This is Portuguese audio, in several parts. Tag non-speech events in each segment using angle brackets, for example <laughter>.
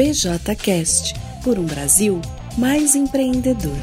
BJCast por um Brasil mais empreendedor.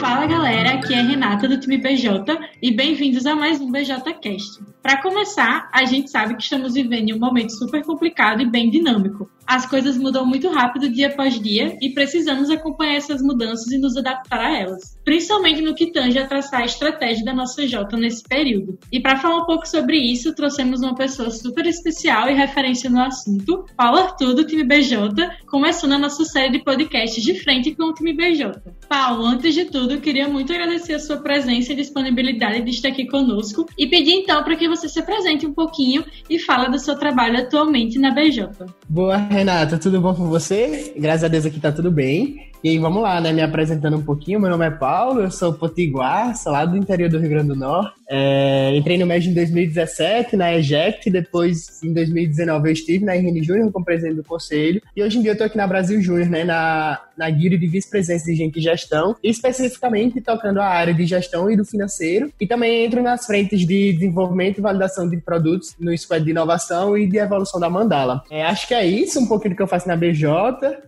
Fala galera, aqui é Renata do time BJ e bem-vindos a mais um BJCast. Para começar, a gente sabe que estamos vivendo em um momento super complicado e bem dinâmico. As coisas mudam muito rápido dia após dia e precisamos acompanhar essas mudanças e nos adaptar a elas, principalmente no que tange a traçar a estratégia da nossa J nesse período. E para falar um pouco sobre isso, trouxemos uma pessoa super especial e referência no assunto, Paulo Arthur do time BJ, começando a nossa série de podcasts de frente com o time BJ. Paulo, antes de tudo, queria muito agradecer a sua presença e disponibilidade de estar aqui conosco e pedir então para que você se apresente um pouquinho e fala do seu trabalho atualmente na BJ. Boa, Renata, tudo bom com você? Graças a Deus aqui tá tudo bem. E aí, vamos lá, né? Me apresentando um pouquinho. Meu nome é Paulo, eu sou potiguar, sou lá do interior do Rio Grande do Norte. É, entrei no MED em 2017, na EJECT, depois em 2019 eu estive na RN Júnior como presidente do conselho. E hoje em dia eu tô aqui na Brasil Júnior, né? Na, na guia de vice-presidência de gente e gestão, especificamente tocando a área de gestão e do financeiro. E também entro nas frentes de desenvolvimento e validação de produtos no Squad de inovação e de evolução da Mandala. É, acho que é isso, um pouquinho do que eu faço na BJ.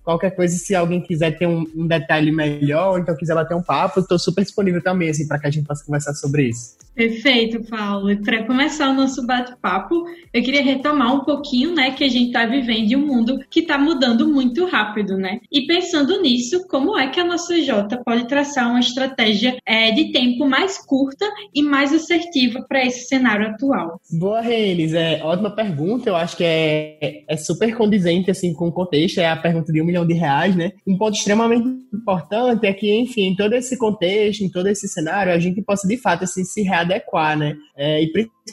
Qualquer coisa, se alguém quiser ter um um, detalhe melhor, ou então quiser bater um papo, estou super disponível também, assim, para que a gente possa conversar sobre isso. Perfeito, Paulo. E para começar o nosso bate-papo, eu queria retomar um pouquinho, né, que a gente está vivendo em um mundo que está mudando muito rápido, né? E pensando nisso, como é que a nossa J pode traçar uma estratégia é, de tempo mais curta e mais assertiva para esse cenário atual? Boa, Renes. É ótima pergunta. Eu acho que é, é super condizente assim com o contexto. É a pergunta de um milhão de reais, né? Um ponto extremamente importante é que, enfim, em todo esse contexto, em todo esse cenário, a gente possa de fato assim se realizar adequar, né? É, e principalmente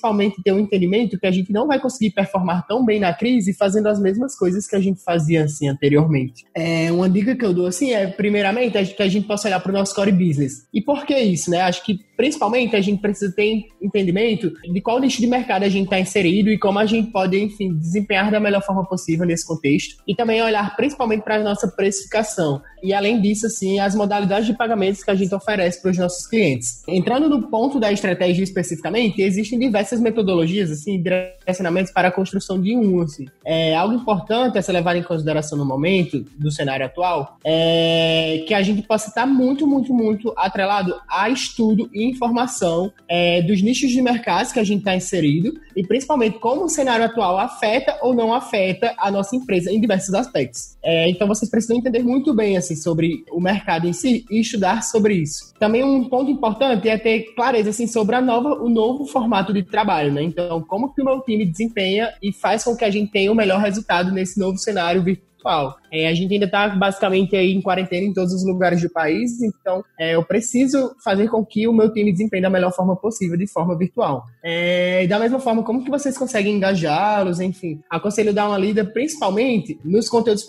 ter um entendimento que a gente não vai conseguir performar tão bem na crise fazendo as mesmas coisas que a gente fazia assim anteriormente. É, uma dica que eu dou assim é, primeiramente, é que a gente possa olhar para o nosso core business. E por que isso, né? Acho que principalmente a gente precisa ter entendimento de qual nicho de mercado a gente está inserido e como a gente pode, enfim, desempenhar da melhor forma possível nesse contexto. E também olhar principalmente para a nossa precificação. E além disso, assim, as modalidades de pagamentos que a gente oferece para os nossos clientes. Entrando no ponto da estratégia especificamente, existem diversas metodologias, assim, direcionamentos para a construção de um, assim. É, algo importante a ser levado em consideração no momento do cenário atual é que a gente possa estar muito, muito, muito atrelado a estudo e informação é, dos nichos de mercado que a gente está inserido e principalmente como o cenário atual afeta ou não afeta a nossa empresa em diversos aspectos. É, então vocês precisam entender muito bem assim sobre o mercado em si e estudar sobre isso. Também um ponto importante é ter clareza assim sobre a nova, o novo formato de trabalho, né? Então como que o meu time desempenha e faz com que a gente tenha o melhor resultado nesse novo cenário virtual atual. É, a gente ainda está basicamente aí em quarentena em todos os lugares do país, então é, eu preciso fazer com que o meu time desempenhe da melhor forma possível, de forma virtual. É, da mesma forma, como que vocês conseguem engajá-los, enfim. Aconselho dar uma lida principalmente nos conteúdos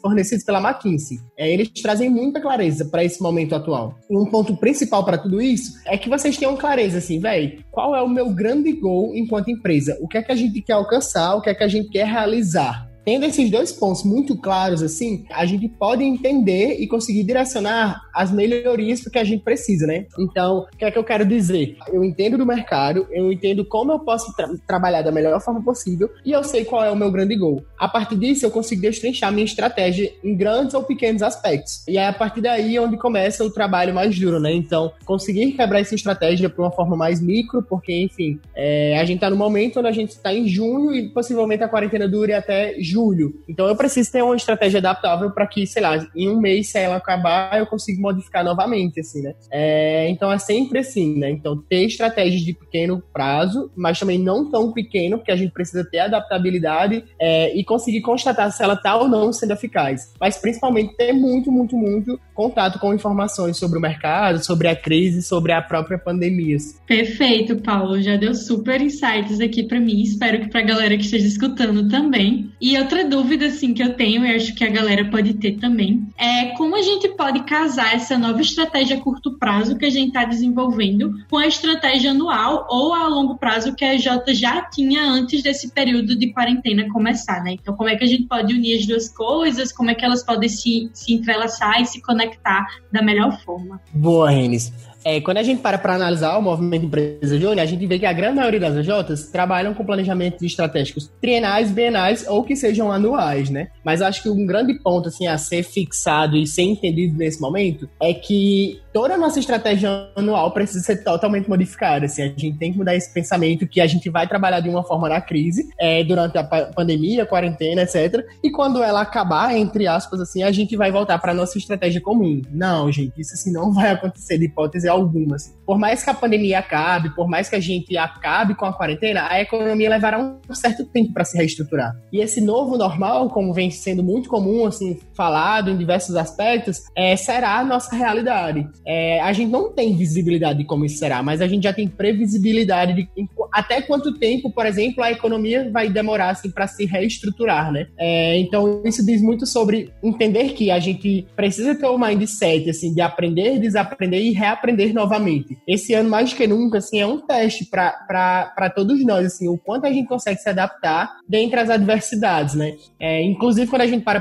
fornecidos pela McKinsey. É, eles trazem muita clareza para esse momento atual. Um ponto principal para tudo isso é que vocês tenham clareza, assim, velho, qual é o meu grande goal enquanto empresa? O que é que a gente quer alcançar? O que é que a gente quer realizar? Tendo esses dois pontos muito claros, assim, a gente pode entender e conseguir direcionar as melhorias que a gente precisa, né? Então, o que é que eu quero dizer? Eu entendo do mercado, eu entendo como eu posso tra trabalhar da melhor forma possível e eu sei qual é o meu grande gol. A partir disso, eu consigo destrinchar minha estratégia em grandes ou pequenos aspectos. E é a partir daí onde começa o trabalho mais duro, né? Então, conseguir quebrar essa estratégia para uma forma mais micro, porque, enfim, é, a gente está no momento onde a gente está em junho e possivelmente a quarentena dure até julho julho. Então eu preciso ter uma estratégia adaptável para que, sei lá, em um mês, se ela acabar, eu consiga modificar novamente, assim, né? É, então é sempre assim, né? Então ter estratégias de pequeno prazo, mas também não tão pequeno, porque a gente precisa ter adaptabilidade é, e conseguir constatar se ela está ou não sendo eficaz. Mas principalmente ter muito, muito, muito contato com informações sobre o mercado, sobre a crise, sobre a própria pandemia. Perfeito, Paulo. Já deu super insights aqui para mim. Espero que para a galera que esteja escutando também. E eu outra dúvida assim que eu tenho e acho que a galera pode ter também é como a gente pode casar essa nova estratégia a curto prazo que a gente está desenvolvendo com a estratégia anual ou a longo prazo que a Jota já tinha antes desse período de quarentena começar, né? Então, como é que a gente pode unir as duas coisas? Como é que elas podem se, se entrelaçar e se conectar da melhor forma? Boa, Renis. É, quando a gente para para analisar o movimento empresa júnior, a gente vê que a grande maioria das AJs trabalham com planejamentos estratégicos trienais, bienais ou que sejam anuais, né? Mas acho que um grande ponto assim a ser fixado e ser entendido nesse momento é que toda a nossa estratégia anual precisa ser totalmente modificada. Assim, a gente tem que mudar esse pensamento que a gente vai trabalhar de uma forma na crise, é, durante a pandemia, quarentena, etc. E quando ela acabar, entre aspas, assim, a gente vai voltar para nossa estratégia comum. Não, gente, isso assim não <laughs> vai acontecer de hipótese alguma. Assim. Por mais que a pandemia acabe, por mais que a gente acabe com a quarentena, a economia levará um certo tempo para se reestruturar. E esse novo normal, como vem sendo muito comum, assim, falado em diversos aspectos, é, será a nossa realidade. É, a gente não tem visibilidade de como isso será, mas a gente já tem previsibilidade de até quanto tempo, por exemplo, a economia vai demorar assim, para se reestruturar, né? É, então, isso diz muito sobre entender que a gente precisa ter um mindset assim, de aprender, desaprender e reaprender novamente. Esse ano, mais que nunca, assim, é um teste para todos nós, assim, o quanto a gente consegue se adaptar dentre as adversidades, né? É, inclusive, quando a gente para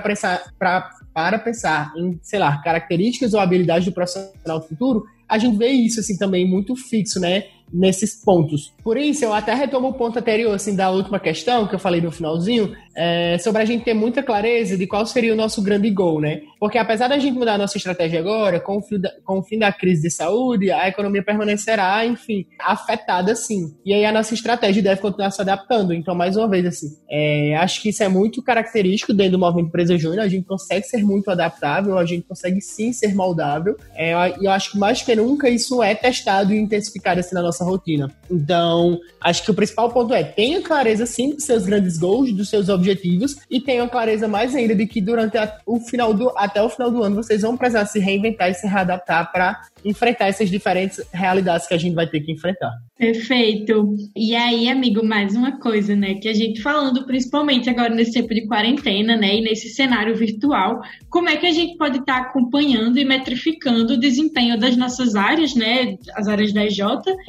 pra, para pensar em, sei lá, características ou habilidades do profissional futuro, a gente vê isso assim também muito fixo, né? Nesses pontos. Por isso, eu até retomo o ponto anterior, assim, da última questão que eu falei no finalzinho, é, sobre a gente ter muita clareza de qual seria o nosso grande gol, né? Porque apesar da gente mudar a nossa estratégia agora, com o, fim da, com o fim da crise de saúde, a economia permanecerá, enfim, afetada sim. E aí a nossa estratégia deve continuar se adaptando. Então, mais uma vez, assim, é, acho que isso é muito característico dentro do movimento Empresa Júnior, a gente consegue ser muito adaptável, a gente consegue sim ser moldável, é, e eu acho que mais que nunca isso é testado e intensificado assim na nossa rotina. Então, acho que o principal ponto é tenha clareza sim dos seus grandes goals, dos seus objetivos e tenha clareza mais ainda de que durante a, o final do até o final do ano vocês vão precisar se reinventar e se readaptar para enfrentar essas diferentes realidades que a gente vai ter que enfrentar. Perfeito. E aí, amigo, mais uma coisa, né? Que a gente falando principalmente agora nesse tempo de quarentena, né? E nesse cenário virtual, como é que a gente pode estar tá acompanhando e metrificando o desempenho das nossas áreas, né? As áreas da EJ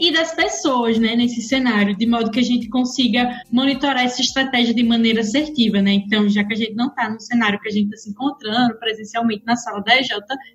e das pessoas, né? Nesse cenário, de modo que a gente consiga monitorar essa estratégia de maneira assertiva, né? Então, já que a gente não está no cenário que a gente está se encontrando presencialmente na sala da EJ,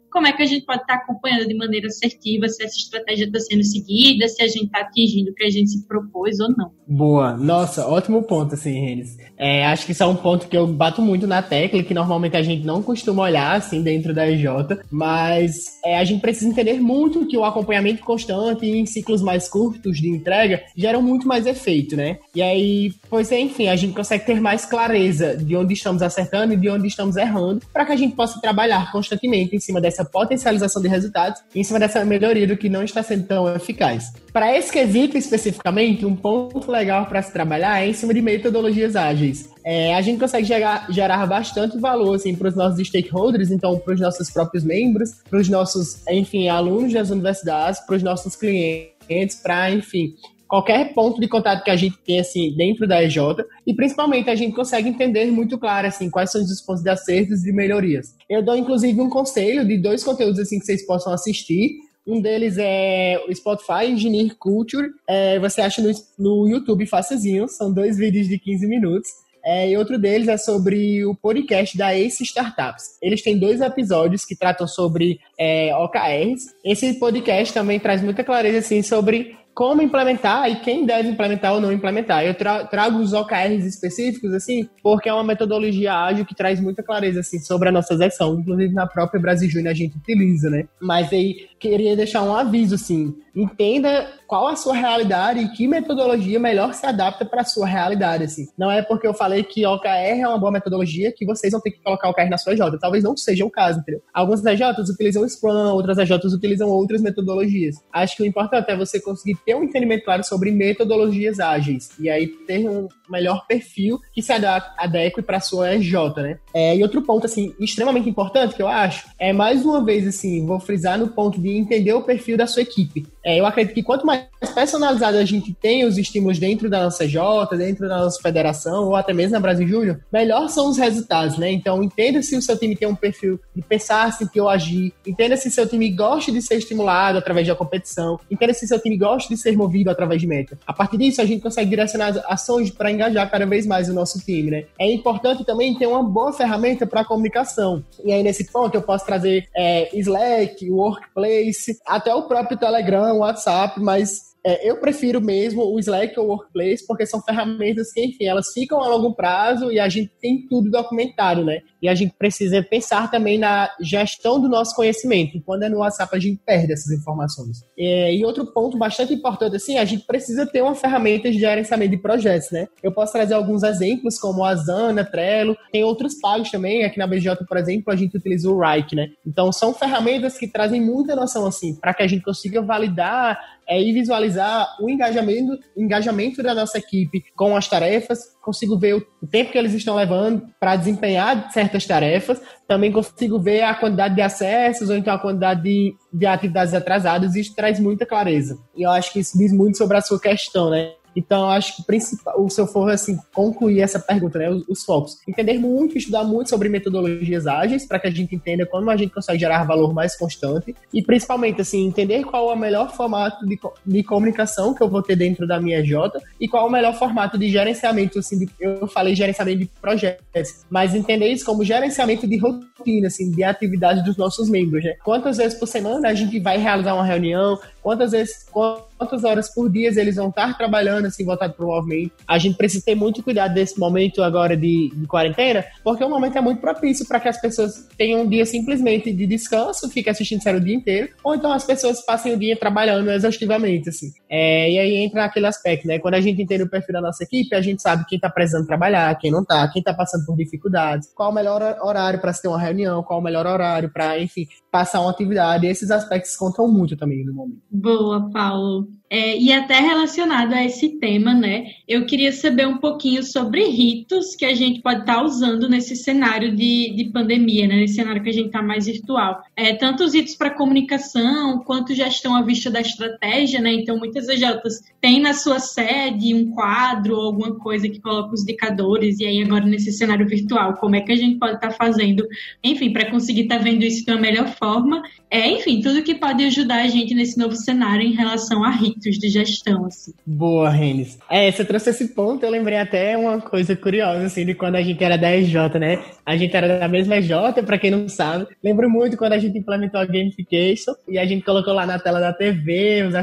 como é que a gente pode estar tá acompanhando de maneira assertiva se essa estratégia está sendo seguida, se a gente está atingindo o que a gente se propôs ou não. Boa, nossa, ótimo ponto, assim, Renes. É, acho que isso é um ponto que eu bato muito na tecla, que normalmente a gente não costuma olhar, assim, dentro da EJ, mas é, a gente precisa entender muito que o acompanhamento constante em ciclos mais curtos de entrega geram muito mais efeito, né? E aí, pois é, enfim, a gente consegue ter mais clareza de onde estamos acertando e de onde estamos errando, para que a gente possa trabalhar constantemente em cima dessa potencialização de resultados, em cima dessa melhoria do que não está sendo tão eficaz. Para esse quesito especificamente, um ponto legal para se trabalhar é em cima de metodologias ágeis. É, a gente consegue gerar, gerar bastante valor assim, para os nossos stakeholders, então para os nossos próprios membros, para os nossos, enfim, alunos das universidades, para os nossos clientes, para, enfim, qualquer ponto de contato que a gente tem assim dentro da EJ e principalmente a gente consegue entender muito claro assim quais são os pontos de acertos e melhorias. Eu dou inclusive um conselho de dois conteúdos assim que vocês possam assistir um deles é o Spotify Engineer Culture. É, você acha no, no YouTube facezinho. São dois vídeos de 15 minutos. É, e outro deles é sobre o podcast da Ace Startups. Eles têm dois episódios que tratam sobre é, OKRs. Esse podcast também traz muita clareza assim, sobre como implementar e quem deve implementar ou não implementar. Eu tra trago os OKRs específicos, assim, porque é uma metodologia ágil que traz muita clareza, assim, sobre a nossa execução. Inclusive, na própria Brasil Júnior a gente utiliza, né? Mas aí, queria deixar um aviso, assim, entenda qual a sua realidade e que metodologia melhor se adapta para a sua realidade, assim. Não é porque eu falei que OKR é uma boa metodologia que vocês vão ter que colocar OKR na sua EJ. Talvez não seja o caso, entendeu? Algumas EJs utilizam Scrum, outras EJs utilizam outras metodologias. Acho que o importante é você conseguir ter um entendimento claro sobre metodologias ágeis e aí ter um melhor perfil que se adeque para a sua EJ, né? É, e outro ponto, assim, extremamente importante que eu acho é, mais uma vez, assim, vou frisar no ponto de entender o perfil da sua equipe. É, eu acredito que quanto mais personalizado a gente tem os estímulos dentro da nossa J, dentro da nossa federação, ou até mesmo na Brasil Júnior, melhor são os resultados, né? Então, entenda se o seu time tem um perfil de pensar, sentir ou agir, entenda se seu time gosta de ser estimulado através da competição, entenda se seu time gosta de ser movido através de meta. A partir disso, a gente consegue direcionar ações para engajar cada vez mais o nosso time, né? É importante também ter uma boa ferramenta para comunicação. E aí, nesse ponto, eu posso trazer é, Slack, Workplace, até o próprio Telegram, WhatsApp, mas é, eu prefiro mesmo o Slack ou o Workplace, porque são ferramentas que, enfim, elas ficam a longo prazo e a gente tem tudo documentado, né? E a gente precisa pensar também na gestão do nosso conhecimento. Quando é no WhatsApp, a gente perde essas informações. É, e outro ponto bastante importante, assim, a gente precisa ter uma ferramenta de gerenciamento de projetos, né? Eu posso trazer alguns exemplos, como a Asana, Trello, tem outros pagos também. Aqui na BJ, por exemplo, a gente utiliza o Rike, né? Então, são ferramentas que trazem muita noção, assim, para que a gente consiga validar é ir visualizar o engajamento, engajamento da nossa equipe com as tarefas, consigo ver o tempo que eles estão levando para desempenhar certas tarefas, também consigo ver a quantidade de acessos ou então a quantidade de, de atividades atrasadas, isso traz muita clareza. E eu acho que isso diz muito sobre a sua questão, né? Então, acho que principal, se eu for assim, concluir essa pergunta, né, os, os, focos, entender muito, estudar muito sobre metodologias ágeis, para que a gente entenda como a gente consegue gerar valor mais constante, e principalmente, assim, entender qual é o melhor formato de, de comunicação que eu vou ter dentro da minha J e qual é o melhor formato de gerenciamento, assim, de, eu falei gerenciamento de projetos, mas entender isso como gerenciamento de rotina, assim, de atividade dos nossos membros, né? Quantas vezes por semana a gente vai realizar uma reunião, quantas vezes, quantas horas por dia eles vão estar trabalhando assim, voltado para o movimento. A gente precisa ter muito cuidado desse momento agora de, de quarentena, porque o momento é muito propício para que as pessoas tenham um dia simplesmente de descanso, fiquem assistindo série o dia inteiro, ou então as pessoas passem o dia trabalhando exaustivamente, assim. É, e aí entra aquele aspecto, né? Quando a gente entende o perfil da nossa equipe, a gente sabe quem está precisando trabalhar, quem não está, quem está passando por dificuldades, qual o melhor horário para se ter uma reunião, qual o melhor horário para, enfim, passar uma atividade. E esses aspectos contam muito também no momento. Boa, Paulo. É, e até relacionado a esse tema, né? Eu queria saber um pouquinho sobre ritos que a gente pode estar tá usando nesse cenário de, de pandemia, né? Nesse cenário que a gente está mais virtual. É, tanto os ritos para comunicação, quanto gestão à vista da estratégia, né? Então, muitas EJs têm na sua sede um quadro ou alguma coisa que coloca os indicadores, e aí agora nesse cenário virtual, como é que a gente pode estar tá fazendo, enfim, para conseguir estar tá vendo isso de uma melhor forma. É, enfim, tudo que pode ajudar a gente nesse novo cenário em relação a ritos de gestão, assim. Boa, Renis. É, você trouxe esse ponto, eu lembrei até uma coisa curiosa, assim, de quando a gente era da EJ, né? A gente era da mesma EJ, para quem não sabe. Lembro muito quando a gente implementou a gamification e a gente colocou lá na tela da TV os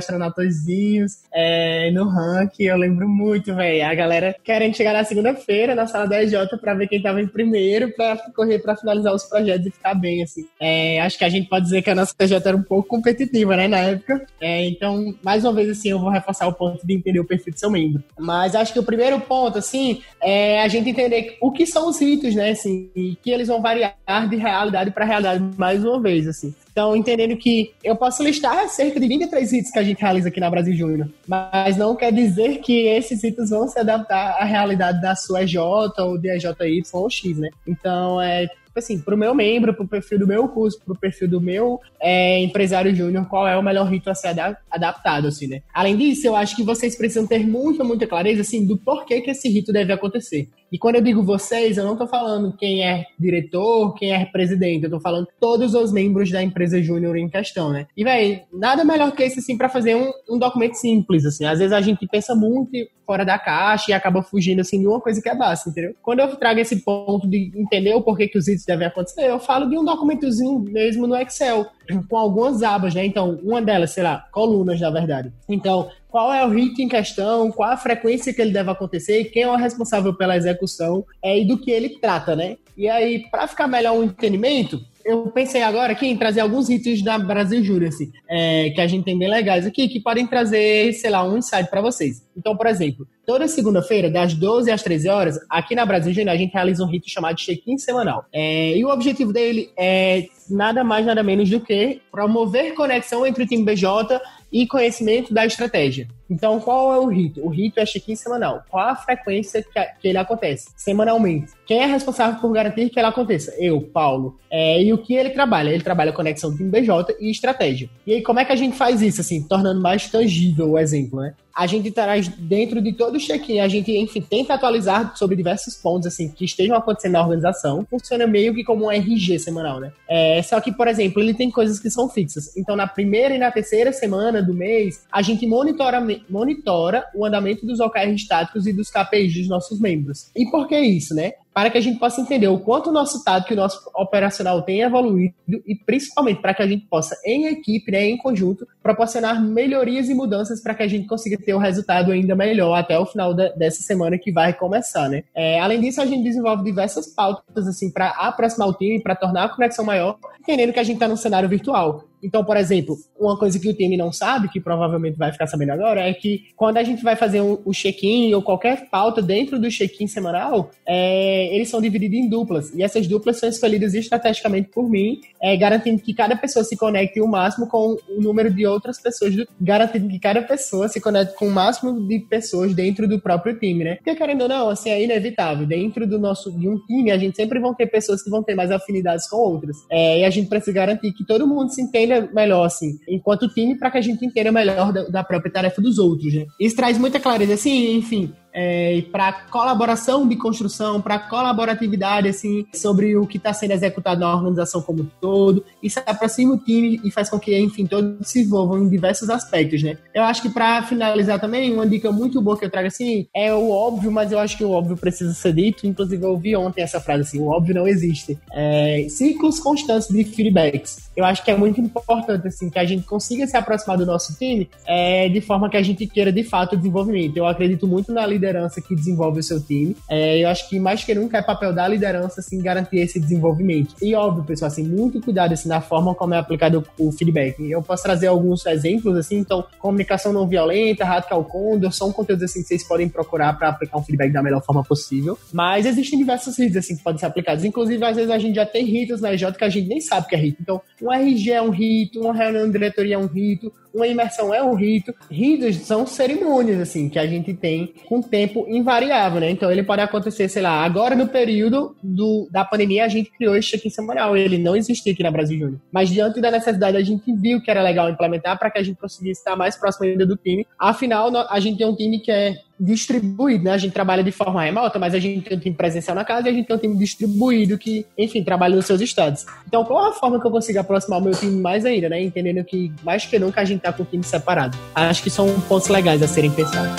é, no ranking. Eu lembro muito, velho. A galera querendo chegar na segunda-feira na sala da EJ para ver quem tava em primeiro, para correr para finalizar os projetos e ficar bem, assim. É, acho que a gente pode dizer que a nossa EJ era um pouco competitiva, né, na época. É, então, mais uma vez, assim, eu vou reforçar o ponto de entender o perfil do seu membro. Mas acho que o primeiro ponto, assim, é a gente entender o que são os ritos, né, assim, e que eles vão variar de realidade para realidade mais uma vez, assim. Então, entendendo que eu posso listar cerca de 23 ritos que a gente realiza aqui na Brasil Júnior, mas não quer dizer que esses ritos vão se adaptar à realidade da sua EJ ou de EJY ou X, né? Então, é Tipo assim, pro meu membro, pro perfil do meu curso, pro perfil do meu é, empresário júnior, qual é o melhor rito a ser adaptado, assim, né? Além disso, eu acho que vocês precisam ter muita, muita clareza, assim, do porquê que esse rito deve acontecer. E quando eu digo vocês, eu não tô falando quem é diretor, quem é presidente, eu tô falando todos os membros da empresa júnior em questão, né? E, velho, nada melhor que esse, assim, para fazer um, um documento simples, assim. Às vezes a gente pensa muito fora da caixa e acaba fugindo, assim, de uma coisa que é básica, entendeu? Quando eu trago esse ponto de entender o porquê que os ritos devem acontecer, eu falo de um documentozinho mesmo no Excel, com algumas abas, né? Então, uma delas, sei lá, colunas, na verdade. Então, qual é o rito em questão, qual a frequência que ele deve acontecer, quem é o responsável pela execução é, e do que ele trata, né? E aí, para ficar melhor o entendimento, eu pensei agora aqui em trazer alguns ritos da Brasil Júnior, assim, é, que a gente tem bem legais aqui, que podem trazer, sei lá, um insight para vocês. Então, por exemplo, toda segunda-feira, das 12 às 13 horas, aqui na Brasil Júnior, a gente realiza um rito chamado check-in semanal. É, e o objetivo dele é nada mais, nada menos do que promover conexão entre o time BJ e conhecimento da estratégia. Então, qual é o rito? O rito é check-in semanal. Qual a frequência que, ele acontece? Semanalmente. Quem é responsável por garantir que ele aconteça? Eu, Paulo. É, e o que ele trabalha? Ele trabalha conexão time BJ e estratégia. E aí, como é que a gente faz isso, assim, tornando mais tangível o exemplo, né? a gente traz dentro de todo o check-in, a gente, enfim, tenta atualizar sobre diversos pontos, assim, que estejam acontecendo na organização. Funciona meio que como um RG semanal, né? É, só que, por exemplo, ele tem coisas que são fixas. Então, na primeira e na terceira semana do mês, a gente monitora, monitora o andamento dos OKR estáticos e dos KPIs dos nossos membros. E por que isso, né? Para que a gente possa entender o quanto o nosso tático e o nosso operacional tem evoluído e principalmente para que a gente possa, em equipe, né, em conjunto, proporcionar melhorias e mudanças para que a gente consiga ter o um resultado ainda melhor até o final de, dessa semana que vai começar, né? É, além disso, a gente desenvolve diversas pautas assim para aproximar o time, para tornar a conexão maior, entendendo que a gente está num cenário virtual. Então, por exemplo, uma coisa que o time não sabe, que provavelmente vai ficar sabendo agora, é que quando a gente vai fazer o um, check-in ou qualquer pauta dentro do check-in semanal, é, eles são divididos em duplas. E essas duplas são escolhidas estrategicamente por mim, é, garantindo que cada pessoa se conecte o máximo com o número de outras pessoas, do, garantindo que cada pessoa se conecte com o máximo de pessoas dentro do próprio time, né? Porque, querendo ou não, assim, é inevitável. Dentro do nosso, de um time, a gente sempre vão ter pessoas que vão ter mais afinidades com outras. É, e a gente precisa garantir que todo mundo se entenda entenda melhor, assim, enquanto time, para que a gente entenda melhor da, da, própria tarefa dos outros, né? Isso traz muita clareza, assim, enfim, é, para colaboração de construção, para colaboratividade, assim, sobre o que está sendo executado na organização como um todo. Isso aproxima o time e faz com que, enfim, todos se envolvam em diversos aspectos, né? Eu acho que para finalizar também, uma dica muito boa que eu trago, assim, é o óbvio, mas eu acho que o óbvio precisa ser dito. Inclusive, eu ouvi ontem essa frase, assim, o óbvio não existe. É, ciclos constantes de feedbacks. Eu acho que é muito importante, assim, que a gente consiga se aproximar do nosso time é, de forma que a gente queira, de fato, o desenvolvimento. Eu acredito muito na liderança que desenvolve o seu time. É, eu acho que mais que nunca é papel da liderança assim, garantir esse desenvolvimento. E óbvio, pessoal, assim, muito cuidado assim, na forma como é aplicado o feedback. Eu posso trazer alguns exemplos, assim, então, comunicação não violenta, radical condor, são conteúdos assim que vocês podem procurar para aplicar um feedback da melhor forma possível. Mas existem diversos ritos assim que podem ser aplicados. Inclusive, às vezes a gente já tem ritos na EJ que a gente nem sabe que é rito. Então, um RG é um rito, uma reunião de diretoria é um rito, uma imersão é um rito. Ritos são cerimônias, assim, que a gente tem com tempo invariável, né? Então ele pode acontecer, sei lá, agora no período do, da pandemia a gente criou este aqui semanal, ele não existia aqui na Brasil Júnior. Mas diante da necessidade a gente viu que era legal implementar para que a gente conseguisse estar mais próximo ainda do time. Afinal, a gente tem um time que é distribuído, né? A gente trabalha de forma remota, mas a gente tem um time presencial na casa e a gente tem um time distribuído que, enfim, trabalha nos seus estados. Então, qual a forma que eu consigo aproximar o meu time mais ainda, né? Entendendo que, mais que nunca, a gente tá com o time separado. Acho que são pontos legais a serem pensados.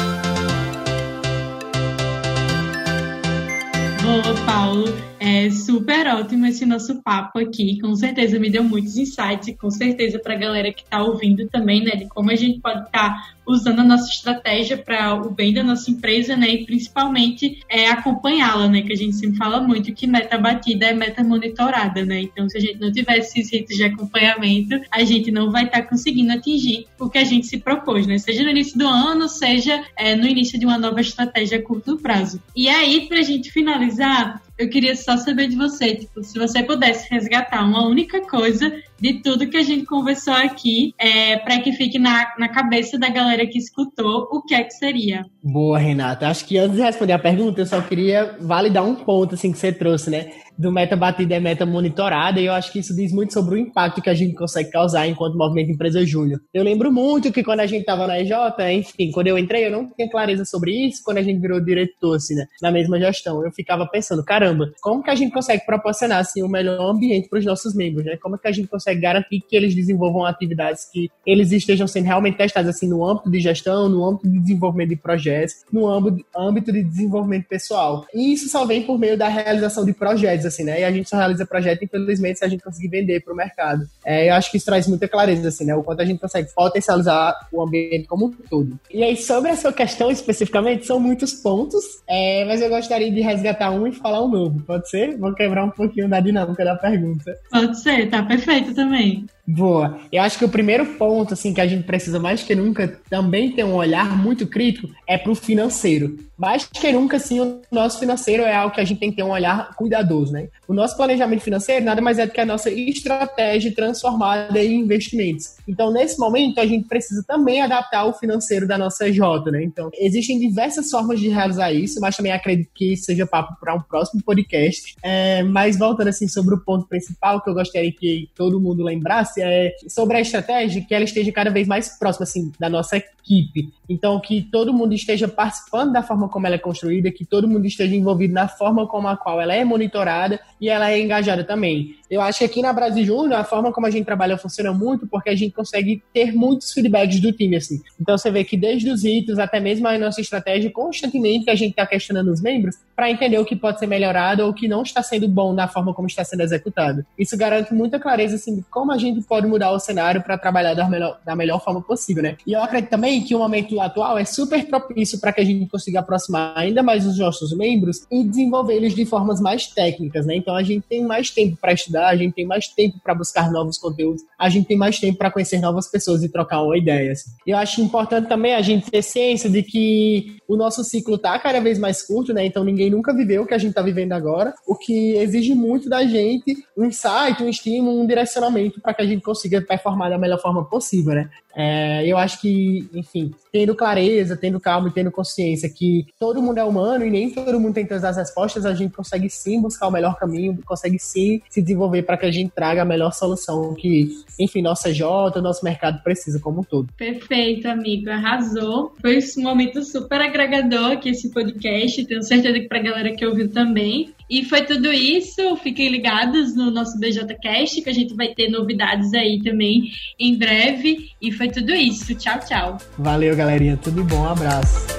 Boa, Paulo. É super ótimo esse nosso papo aqui. Com certeza me deu muitos insights e com certeza para a galera que está ouvindo também, né, de como a gente pode estar tá usando a nossa estratégia para o bem da nossa empresa, né, e principalmente é, acompanhá-la, né, que a gente sempre fala muito que meta batida é meta monitorada, né. Então, se a gente não tiver esses ritos de acompanhamento, a gente não vai estar tá conseguindo atingir o que a gente se propôs, né, seja no início do ano, seja é, no início de uma nova estratégia a curto prazo. E aí, para a gente finalizar, eu queria só saber de você, tipo, se você pudesse resgatar uma única coisa de tudo que a gente conversou aqui, é, para que fique na, na cabeça da galera que escutou, o que é que seria? Boa, Renata. Acho que antes de responder a pergunta, eu só queria validar um ponto assim que você trouxe, né? do meta batida é meta monitorada, e eu acho que isso diz muito sobre o impacto que a gente consegue causar enquanto movimento empresa júnior. Eu lembro muito que quando a gente estava na EJ, enfim, quando eu entrei, eu não tinha clareza sobre isso, quando a gente virou diretor, assim, né, na mesma gestão, eu ficava pensando, caramba, como que a gente consegue proporcionar, assim, o melhor ambiente para os nossos membros, né? Como que a gente consegue garantir que eles desenvolvam atividades que eles estejam sendo realmente testados, assim, no âmbito de gestão, no âmbito de desenvolvimento de projetos, no âmbito de desenvolvimento pessoal. E isso só vem por meio da realização de projetos, assim, né? E a gente só realiza projeto, infelizmente, se a gente conseguir vender para o mercado. É, eu acho que isso traz muita clareza, assim, né? O quanto a gente consegue potencializar o ambiente como um todo. E aí, sobre essa questão especificamente, são muitos pontos, é, mas eu gostaria de resgatar um e falar um novo. Pode ser? Vou quebrar um pouquinho da dinâmica da pergunta. Pode ser, tá perfeito também. Boa. Eu acho que o primeiro ponto, assim, que a gente precisa mais que nunca também ter um olhar muito crítico é para o financeiro. Mais que nunca, assim, o nosso financeiro é algo que a gente tem que ter um olhar cuidadoso, né? O nosso planejamento financeiro nada mais é do que a nossa estratégia transformada em investimentos. Então, nesse momento, a gente precisa também adaptar o financeiro da nossa J, né? Então, existem diversas formas de realizar isso, mas também acredito que isso seja papo para um próximo podcast. É, mas voltando, assim, sobre o ponto principal que eu gostaria que todo mundo lembrasse, é, sobre a estratégia, que ela esteja cada vez mais próxima assim, da nossa equipe. Então, que todo mundo esteja participando da forma como ela é construída, que todo mundo esteja envolvido na forma como a qual ela é monitorada e ela é engajada também. Eu acho que aqui na Brasil Júnior, a forma como a gente trabalha funciona muito porque a gente consegue ter muitos feedbacks do time, assim. Então, você vê que desde os itens até mesmo a nossa estratégia, constantemente a gente está questionando os membros para entender o que pode ser melhorado ou o que não está sendo bom na forma como está sendo executado. Isso garante muita clareza, assim, como a gente pode mudar o cenário para trabalhar da melhor, da melhor forma possível, né? E eu acredito também que o momento atual é super propício para que a gente consiga aproximar ainda mais os nossos membros e desenvolvê-los de formas mais técnicas, né? Então a gente tem mais tempo para estudar, a gente tem mais tempo para buscar novos conteúdos, a gente tem mais tempo para conhecer novas pessoas e trocar uma ideia. Assim. Eu acho importante também a gente ter ciência de que o nosso ciclo está cada vez mais curto, né? Então ninguém nunca viveu o que a gente está vivendo agora, o que exige muito da gente um insight, um estímulo, um direcionamento para que a gente consiga performar da melhor forma possível, né? É, eu acho que, enfim, tendo clareza, tendo calma e tendo consciência que todo mundo é humano e nem todo mundo tem todas as respostas, a gente consegue sim buscar o melhor caminho, consegue sim se desenvolver para que a gente traga a melhor solução que, enfim, nossa J, nosso mercado precisa como um todo. Perfeito, amigo, arrasou. Foi um momento super agregador aqui esse podcast, tenho certeza que para a galera que ouviu também. E foi tudo isso. Fiquem ligados no nosso BJCast, que a gente vai ter novidades aí também em breve. E foi tudo isso. Tchau, tchau. Valeu, galerinha. Tudo bom. Um abraço.